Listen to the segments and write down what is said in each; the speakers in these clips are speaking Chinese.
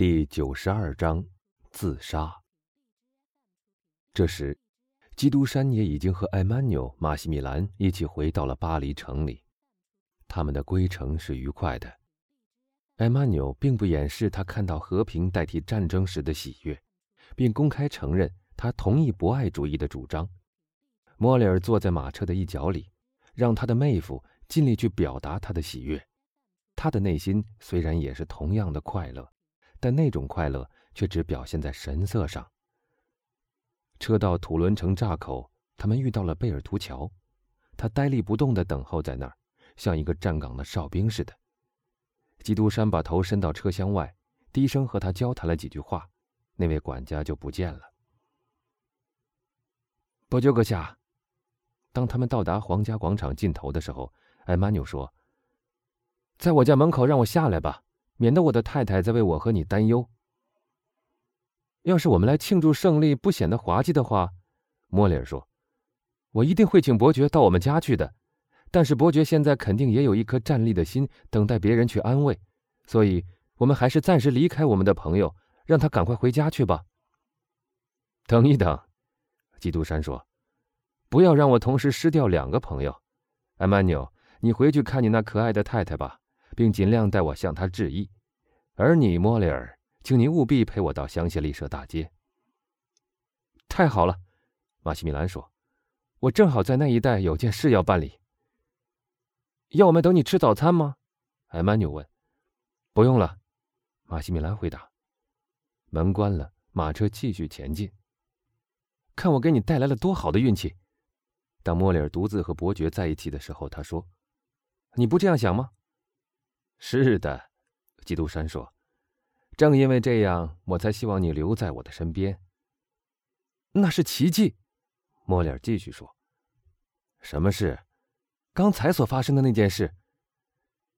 第九十二章，自杀。这时，基督山也已经和艾曼纽、马西米兰一起回到了巴黎城里。他们的归程是愉快的。艾曼纽并不掩饰他看到和平代替战争时的喜悦，并公开承认他同意博爱主义的主张。莫里尔坐在马车的一角里，让他的妹夫尽力去表达他的喜悦。他的内心虽然也是同样的快乐。但那种快乐却只表现在神色上。车到土伦城闸口，他们遇到了贝尔图乔，他呆立不动地等候在那儿，像一个站岗的哨兵似的。基督山把头伸到车厢外，低声和他交谈了几句话，那位管家就不见了。伯爵阁下，当他们到达皇家广场尽头的时候，艾玛纽说：“在我家门口让我下来吧。”免得我的太太再为我和你担忧。要是我们来庆祝胜利不显得滑稽的话，莫里尔说：“我一定会请伯爵到我们家去的。但是伯爵现在肯定也有一颗站立的心，等待别人去安慰，所以我们还是暂时离开我们的朋友，让他赶快回家去吧。”等一等，基督山说：“不要让我同时失掉两个朋友。艾曼纽，你回去看你那可爱的太太吧。”并尽量代我向他致意，而你，莫里尔，请你务必陪我到香榭丽舍大街。太好了，马西米兰说：“我正好在那一带有件事要办理。”要我们等你吃早餐吗？艾曼纽问。“不用了。”马西米兰回答。门关了，马车继续前进。看我给你带来了多好的运气！当莫里尔独自和伯爵在一起的时候，他说：“你不这样想吗？”是的，基督山说：“正因为这样，我才希望你留在我的身边。”那是奇迹，莫里尔继续说：“什么事？刚才所发生的那件事。”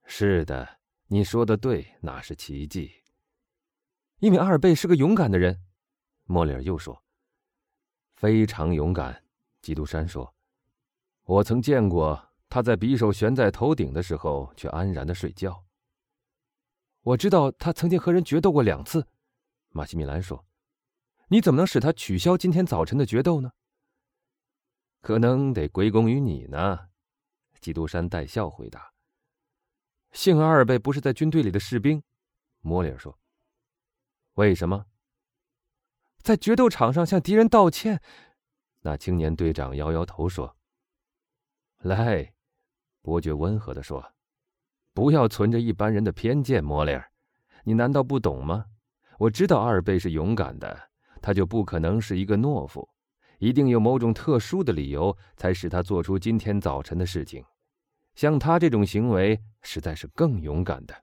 是的，你说的对，那是奇迹。因为阿尔贝是个勇敢的人，莫里尔又说：“非常勇敢。”基督山说：“我曾见过他在匕首悬在头顶的时候，却安然的睡觉。”我知道他曾经和人决斗过两次，马西米兰说：“你怎么能使他取消今天早晨的决斗呢？”可能得归功于你呢，基督山带笑回答。幸而阿尔贝不是在军队里的士兵，莫里尔说。为什么？在决斗场上向敌人道歉？那青年队长摇摇头说：“来。”伯爵温和的说。不要存着一般人的偏见，莫里尔，你难道不懂吗？我知道阿尔贝是勇敢的，他就不可能是一个懦夫，一定有某种特殊的理由才使他做出今天早晨的事情。像他这种行为，实在是更勇敢的。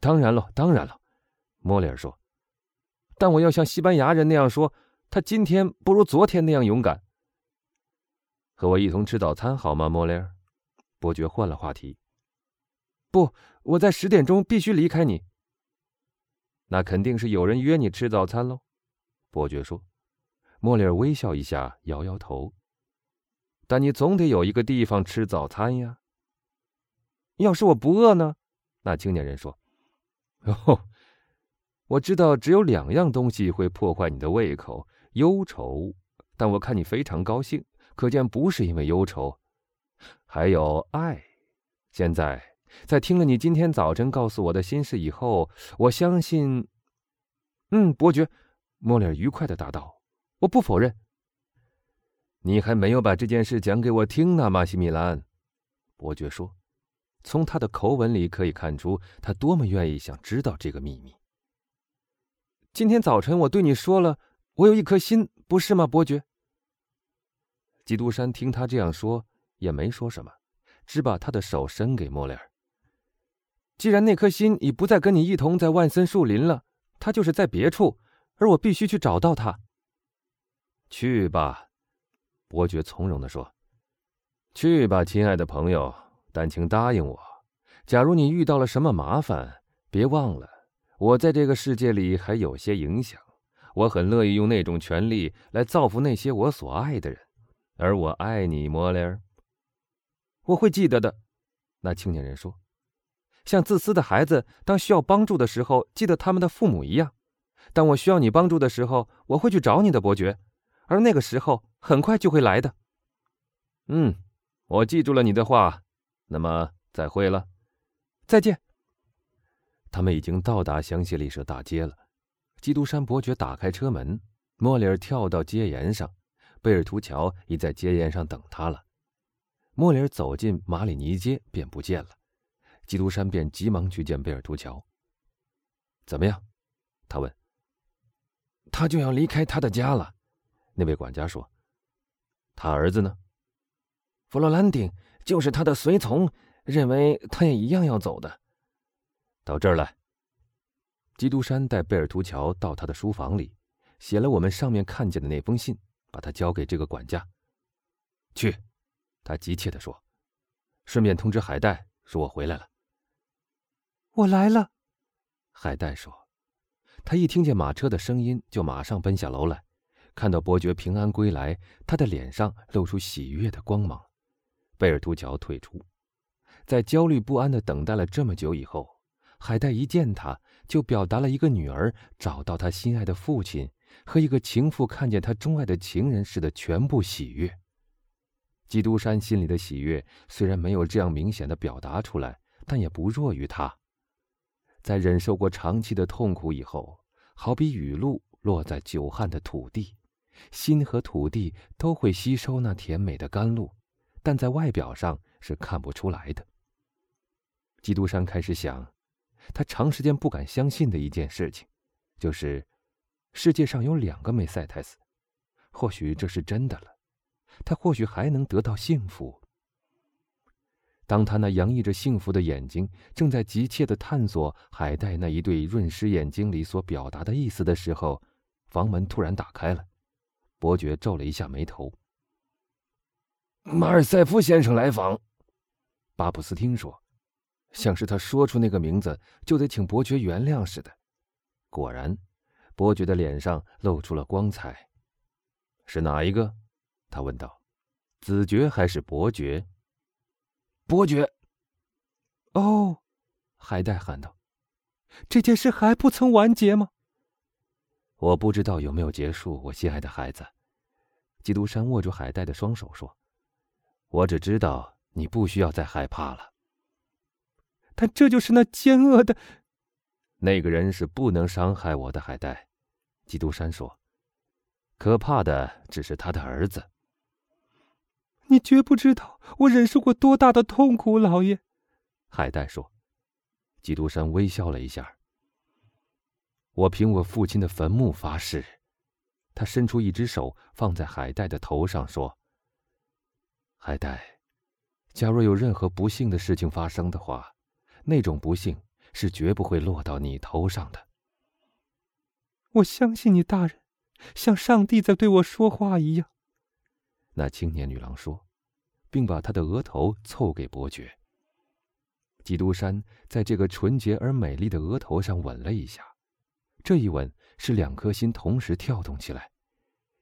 当然了，当然了，莫里尔说。但我要像西班牙人那样说，他今天不如昨天那样勇敢。和我一同吃早餐好吗，莫里尔？伯爵换了话题。不，我在十点钟必须离开你。那肯定是有人约你吃早餐喽，伯爵说。莫里尔微笑一下，摇摇头。但你总得有一个地方吃早餐呀。要是我不饿呢？那青年人说。哦，我知道只有两样东西会破坏你的胃口：忧愁。但我看你非常高兴，可见不是因为忧愁。还有爱。现在。在听了你今天早晨告诉我的心事以后，我相信，嗯，伯爵，莫里尔愉快的答道：“我不否认。”你还没有把这件事讲给我听呢，马西米兰。”伯爵说，从他的口吻里可以看出他多么愿意想知道这个秘密。今天早晨我对你说了，我有一颗心，不是吗，伯爵？基督山听他这样说，也没说什么，只把他的手伸给莫里尔。既然那颗心已不再跟你一同在万森树林了，它就是在别处，而我必须去找到它。去吧，伯爵从容地说：“去吧，亲爱的朋友。但请答应我，假如你遇到了什么麻烦，别忘了我在这个世界里还有些影响。我很乐意用那种权利来造福那些我所爱的人，而我爱你，莫雷尔。我会记得的。”那青年人说。像自私的孩子，当需要帮助的时候，记得他们的父母一样。当我需要你帮助的时候，我会去找你的，伯爵。而那个时候很快就会来的。嗯，我记住了你的话。那么再会了，再见。他们已经到达香榭丽舍大街了。基督山伯爵打开车门，莫里尔跳到街沿上，贝尔图乔已在街沿上等他了。莫里尔走进马里尼街，便不见了。基督山便急忙去见贝尔图乔。怎么样？他问。他就要离开他的家了。那位管家说：“他儿子呢？弗洛兰丁就是他的随从，认为他也一样要走的。到这儿来。”基督山带贝尔图乔到他的书房里，写了我们上面看见的那封信，把它交给这个管家。去，他急切地说：“顺便通知海带，说我回来了。”我来了，海带说。他一听见马车的声音，就马上奔下楼来。看到伯爵平安归来，他的脸上露出喜悦的光芒。贝尔图乔退出，在焦虑不安的等待了这么久以后，海带一见他，就表达了一个女儿找到她心爱的父亲和一个情妇看见她钟爱的情人时的全部喜悦。基督山心里的喜悦虽然没有这样明显的表达出来，但也不弱于他。在忍受过长期的痛苦以后，好比雨露落在久旱的土地。心和土地都会吸收那甜美的甘露，但在外表上是看不出来的。基督山开始想，他长时间不敢相信的一件事情，就是世界上有两个梅赛泰斯。或许这是真的了，他或许还能得到幸福。当他那洋溢着幸福的眼睛正在急切地探索海带那一对润湿眼睛里所表达的意思的时候，房门突然打开了。伯爵皱了一下眉头。马尔塞夫先生来访，巴布斯听说，像是他说出那个名字就得请伯爵原谅似的。果然，伯爵的脸上露出了光彩。是哪一个？他问道。子爵还是伯爵？伯爵。哦，海带喊道：“这件事还不曾完结吗？”我不知道有没有结束，我心爱的孩子。基督山握住海带的双手说：“我只知道你不需要再害怕了。但这就是那奸恶的那个人是不能伤害我的。”海带，基督山说：“可怕的只是他的儿子。”你绝不知道我忍受过多大的痛苦，老爷。”海带说。基督山微笑了一下。我凭我父亲的坟墓发誓。他伸出一只手放在海带的头上，说：“海带，假若有任何不幸的事情发生的话，那种不幸是绝不会落到你头上的。”我相信你，大人，像上帝在对我说话一样。”那青年女郎说，并把她的额头凑给伯爵。基督山在这个纯洁而美丽的额头上吻了一下。这一吻是两颗心同时跳动起来，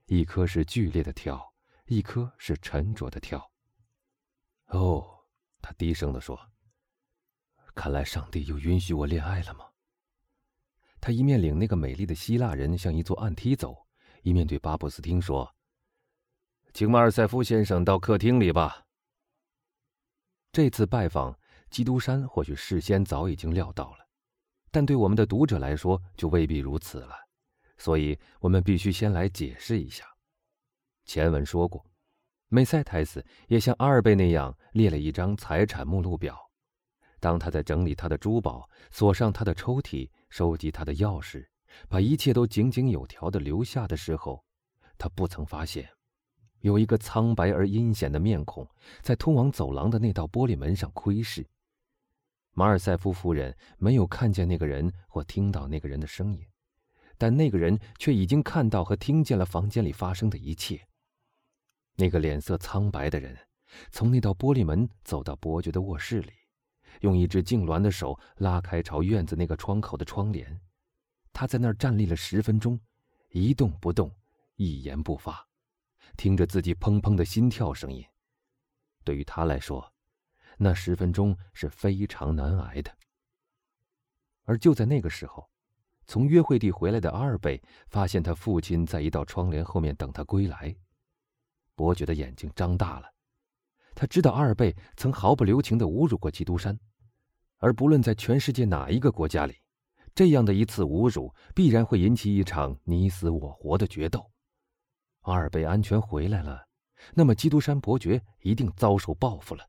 一颗是剧烈的跳，一颗是沉着的跳。哦，他低声地说：“看来上帝又允许我恋爱了吗？”他一面领那个美丽的希腊人向一座暗梯走，一面对巴布斯汀说：“请马尔塞夫先生到客厅里吧。”这次拜访，基督山或许事先早已经料到了。但对我们的读者来说就未必如此了，所以我们必须先来解释一下。前文说过，梅赛泰斯也像阿尔贝那样列了一张财产目录表。当他在整理他的珠宝、锁上他的抽屉、收集他的钥匙，把一切都井井有条地留下的时候，他不曾发现，有一个苍白而阴险的面孔在通往走廊的那道玻璃门上窥视。马尔塞夫夫人没有看见那个人或听到那个人的声音，但那个人却已经看到和听见了房间里发生的一切。那个脸色苍白的人从那道玻璃门走到伯爵的卧室里，用一只痉挛的手拉开朝院子那个窗口的窗帘。他在那儿站立了十分钟，一动不动，一言不发，听着自己砰砰的心跳声音。对于他来说，那十分钟是非常难挨的。而就在那个时候，从约会地回来的阿尔贝发现他父亲在一道窗帘后面等他归来。伯爵的眼睛张大了，他知道阿尔贝曾毫不留情地侮辱过基督山，而不论在全世界哪一个国家里，这样的一次侮辱必然会引起一场你死我活的决斗。阿尔贝安全回来了，那么基督山伯爵一定遭受报复了。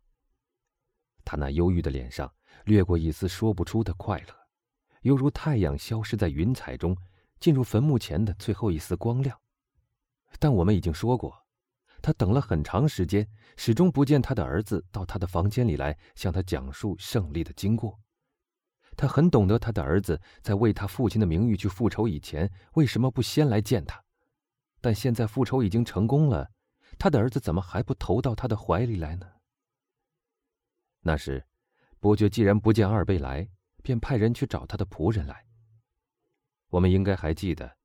他那忧郁的脸上掠过一丝说不出的快乐，犹如太阳消失在云彩中，进入坟墓前的最后一丝光亮。但我们已经说过，他等了很长时间，始终不见他的儿子到他的房间里来向他讲述胜利的经过。他很懂得他的儿子在为他父亲的名誉去复仇以前为什么不先来见他，但现在复仇已经成功了，他的儿子怎么还不投到他的怀里来呢？那时，伯爵既然不见阿尔贝来，便派人去找他的仆人来。我们应该还记得，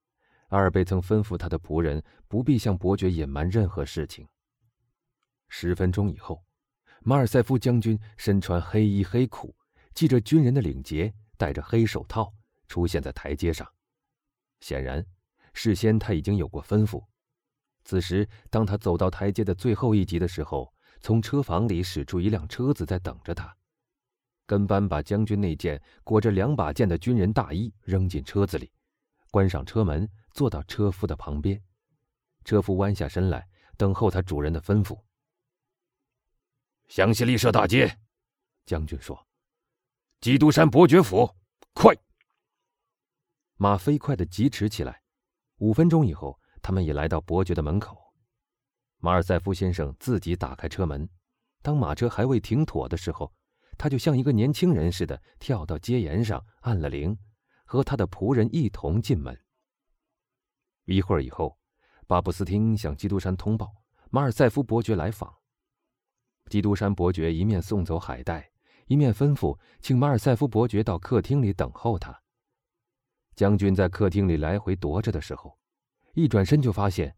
阿尔贝曾吩咐他的仆人不必向伯爵隐瞒任何事情。十分钟以后，马尔塞夫将军身穿黑衣黑裤，系着军人的领结，戴着黑手套，出现在台阶上。显然，事先他已经有过吩咐。此时，当他走到台阶的最后一级的时候，从车房里驶出一辆车子，在等着他。跟班把将军那件裹着两把剑的军人大衣扔进车子里，关上车门，坐到车夫的旁边。车夫弯下身来，等候他主人的吩咐。湘西丽舍大街，将军说：“基督山伯爵府，快！”马飞快的疾驰起来。五分钟以后，他们已来到伯爵的门口。马尔塞夫先生自己打开车门，当马车还未停妥的时候，他就像一个年轻人似的跳到街沿上，按了铃，和他的仆人一同进门。一会儿以后，巴布斯汀向基督山通报马尔塞夫伯爵来访。基督山伯爵一面送走海带，一面吩咐请马尔塞夫伯爵到客厅里等候他。将军在客厅里来回踱着的时候，一转身就发现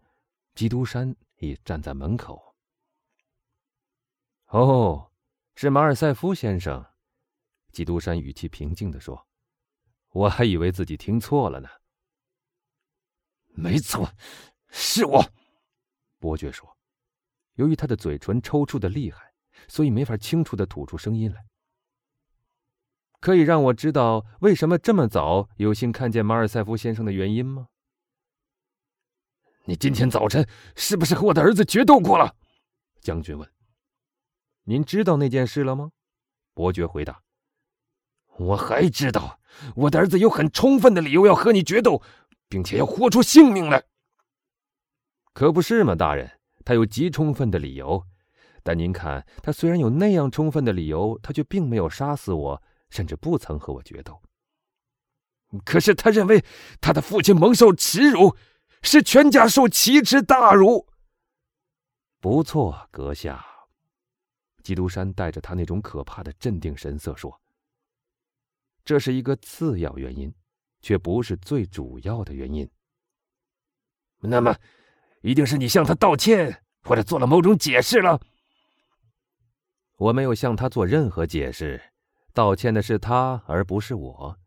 基督山。已站在门口。哦，是马尔塞夫先生，基督山语气平静地说：“我还以为自己听错了呢。”没错，是我。”伯爵说，由于他的嘴唇抽搐的厉害，所以没法清楚的吐出声音来。可以让我知道为什么这么早有幸看见马尔塞夫先生的原因吗？你今天早晨是不是和我的儿子决斗过了？将军问。您知道那件事了吗？伯爵回答。我还知道，我的儿子有很充分的理由要和你决斗，并且要豁出性命来。可不是嘛，大人，他有极充分的理由。但您看，他虽然有那样充分的理由，他却并没有杀死我，甚至不曾和我决斗。可是他认为他的父亲蒙受耻辱。是全家受奇耻大辱。不错，阁下。基督山带着他那种可怕的镇定神色说：“这是一个次要原因，却不是最主要的原因。那么，一定是你向他道歉，或者做了某种解释了。我没有向他做任何解释，道歉的是他，而不是我。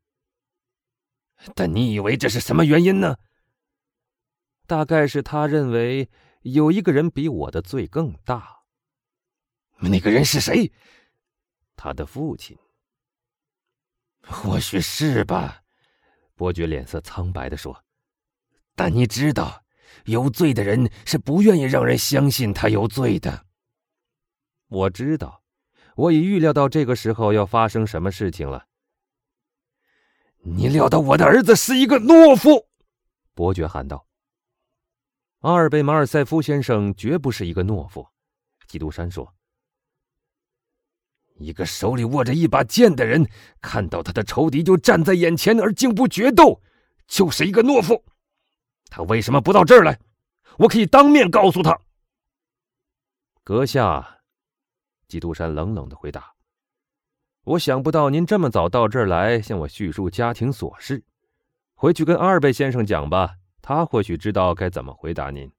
但你以为这是什么原因呢？”大概是他认为有一个人比我的罪更大。那个人是谁？他的父亲。或许是吧，伯爵脸色苍白的说。但你知道，有罪的人是不愿意让人相信他有罪的。我知道，我已预料到这个时候要发生什么事情了。你料到我的儿子是一个懦夫？伯爵喊道。阿尔贝马尔塞夫先生绝不是一个懦夫，基督山说。一个手里握着一把剑的人，看到他的仇敌就站在眼前而竟不决斗，就是一个懦夫。他为什么不到这儿来？我可以当面告诉他。阁下，基督山冷冷的回答：“我想不到您这么早到这儿来向我叙述家庭琐事，回去跟阿尔贝先生讲吧。”他或许知道该怎么回答您。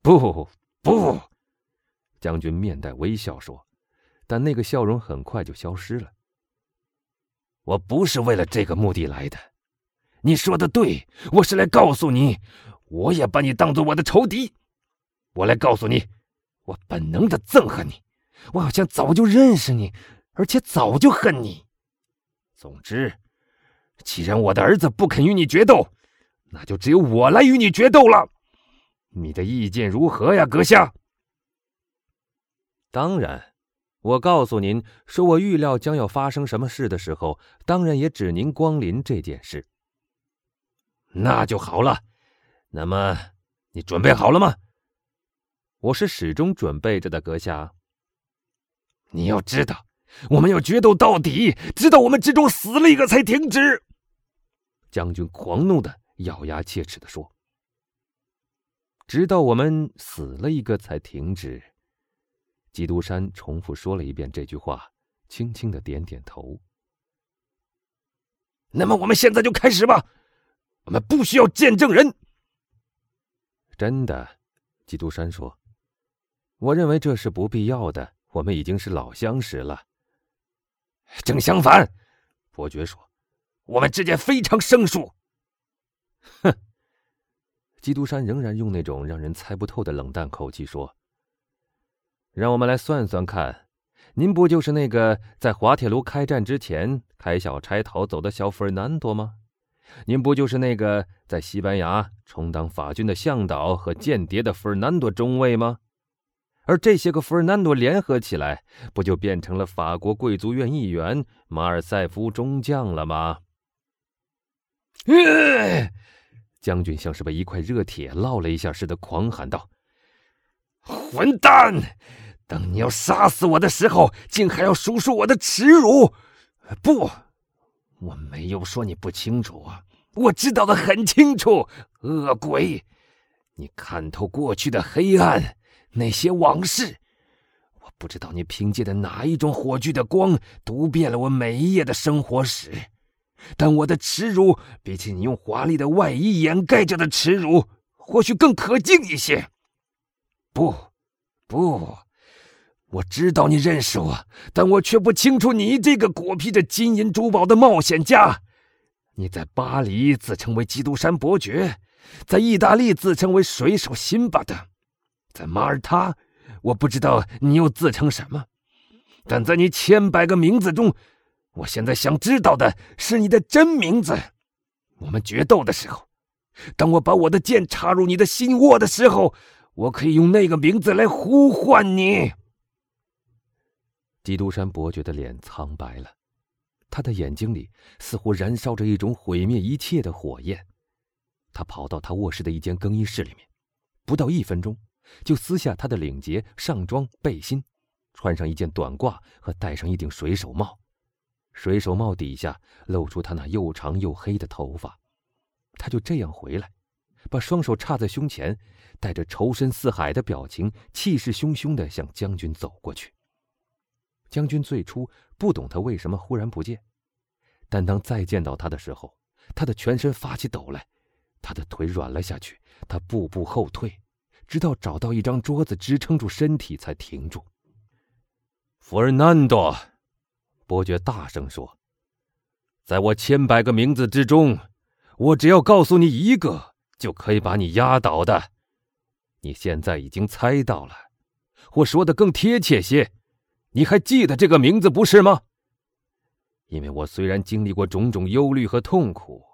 不不，将军面带微笑说，但那个笑容很快就消失了。我不是为了这个目的来的。你说的对，我是来告诉你，我也把你当做我的仇敌。我来告诉你，我本能的憎恨你，我好像早就认识你，而且早就恨你。总之，既然我的儿子不肯与你决斗，那就只有我来与你决斗了。你的意见如何呀，阁下？当然。我告诉您，说我预料将要发生什么事的时候，当然也指您光临这件事。那就好了。那么，你准备好了吗？我是始终准备着的，阁下。你要知道，我们要决斗到底，直到我们之中死了一个才停止。将军狂怒的咬牙切齿的说：“直到我们死了一个才停止。”基督山重复说了一遍这句话，轻轻的点点头。那么我们现在就开始吧，我们不需要见证人。真的，基督山说：“我认为这是不必要的，我们已经是老相识了。”正相反，伯爵说：“我们之间非常生疏。”哼，基督山仍然用那种让人猜不透的冷淡口气说。让我们来算算看，您不就是那个在滑铁卢开战之前开小差逃走的小弗尔南多吗？您不就是那个在西班牙充当法军的向导和间谍的弗尔南多中尉吗？而这些个弗尔南多联合起来，不就变成了法国贵族院议员马尔塞夫中将了吗？将军像是被一块热铁烙了一下似的，狂喊道：“混蛋！”当你要杀死我的时候，竟还要数数我的耻辱！不，我没有说你不清楚啊，我知道的很清楚。恶鬼，你看透过去的黑暗，那些往事，我不知道你凭借的哪一种火炬的光，读遍了我每一页的生活史。但我的耻辱，比起你用华丽的外衣掩盖着的耻辱，或许更可敬一些。不，不。我知道你认识我，但我却不清楚你这个裹披着金银珠宝的冒险家。你在巴黎自称为基督山伯爵，在意大利自称为水手辛巴德，在马耳他，我不知道你又自称什么。但在你千百个名字中，我现在想知道的是你的真名字。我们决斗的时候，当我把我的剑插入你的心窝的时候，我可以用那个名字来呼唤你。基督山伯爵的脸苍白了，他的眼睛里似乎燃烧着一种毁灭一切的火焰。他跑到他卧室的一间更衣室里面，不到一分钟，就撕下他的领结、上装、背心，穿上一件短褂和戴上一顶水手帽。水手帽底下露出他那又长又黑的头发。他就这样回来，把双手插在胸前，带着仇深似海的表情，气势汹汹地向将军走过去。将军最初不懂他为什么忽然不见，但当再见到他的时候，他的全身发起抖来，他的腿软了下去，他步步后退，直到找到一张桌子支撑住身体才停住。弗尔南多，伯爵大声说：“在我千百个名字之中，我只要告诉你一个，就可以把你压倒的。你现在已经猜到了，或说的更贴切些。”你还记得这个名字不是吗？因为我虽然经历过种种忧虑和痛苦，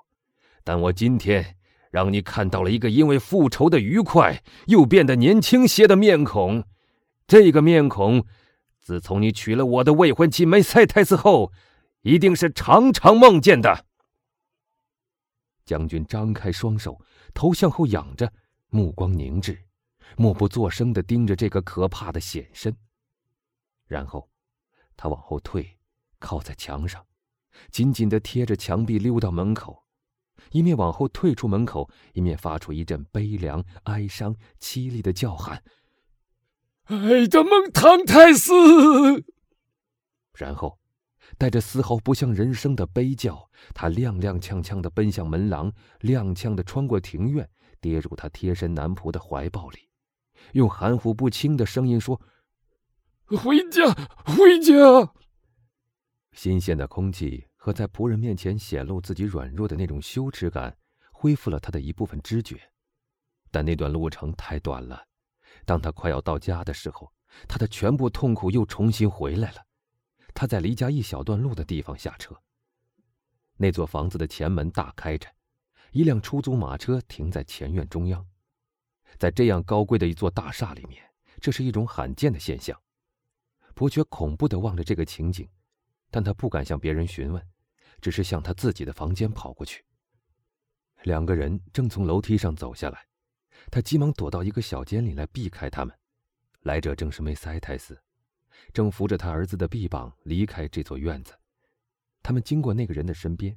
但我今天让你看到了一个因为复仇的愉快又变得年轻些的面孔。这个面孔，自从你娶了我的未婚妻梅赛泰斯后，一定是常常梦见的。将军张开双手，头向后仰着，目光凝滞，默不作声的盯着这个可怕的显身。然后，他往后退，靠在墙上，紧紧的贴着墙壁溜到门口，一面往后退出门口，一面发出一阵悲凉、哀伤、凄厉的叫喊：“爱德蒙·唐泰斯！”然后，带着丝毫不像人声的悲叫，他踉踉跄跄的奔向门廊，踉跄的穿过庭院，跌入他贴身男仆的怀抱里，用含糊不清的声音说。回家，回家！新鲜的空气和在仆人面前显露自己软弱的那种羞耻感，恢复了他的一部分知觉。但那段路程太短了，当他快要到家的时候，他的全部痛苦又重新回来了。他在离家一小段路的地方下车。那座房子的前门大开着，一辆出租马车停在前院中央。在这样高贵的一座大厦里面，这是一种罕见的现象。伯爵恐怖地望着这个情景，但他不敢向别人询问，只是向他自己的房间跑过去。两个人正从楼梯上走下来，他急忙躲到一个小间里来避开他们。来者正是梅塞泰斯。正扶着他儿子的臂膀离开这座院子，他们经过那个人的身边，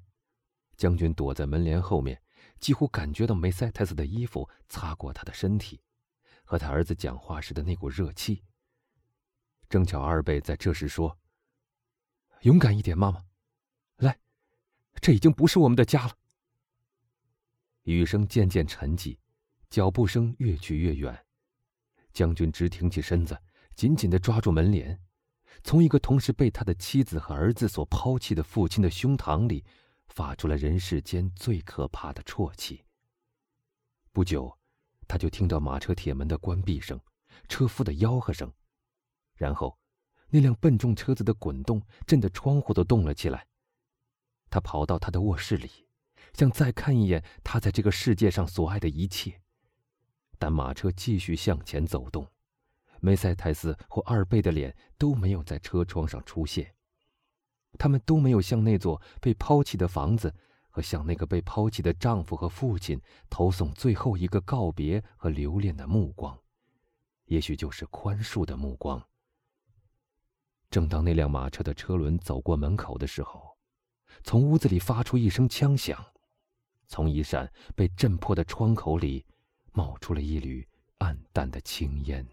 将军躲在门帘后面，几乎感觉到梅塞泰斯的衣服擦过他的身体，和他儿子讲话时的那股热气。正巧二贝在这时说：“勇敢一点，妈妈，这已经不是我们的家了。”雨声渐渐沉寂，脚步声越去越远，将军直挺起身子。紧紧地抓住门帘，从一个同时被他的妻子和儿子所抛弃的父亲的胸膛里，发出了人世间最可怕的啜泣。不久，他就听到马车铁门的关闭声，车夫的吆喝声，然后，那辆笨重车子的滚动震得窗户都动了起来。他跑到他的卧室里，想再看一眼他在这个世界上所爱的一切，但马车继续向前走动。梅塞泰斯或二贝的脸都没有在车窗上出现，他们都没有向那座被抛弃的房子和向那个被抛弃的丈夫和父亲投送最后一个告别和留恋的目光，也许就是宽恕的目光。正当那辆马车的车轮走过门口的时候，从屋子里发出一声枪响，从一扇被震破的窗口里冒出了一缕暗淡的青烟。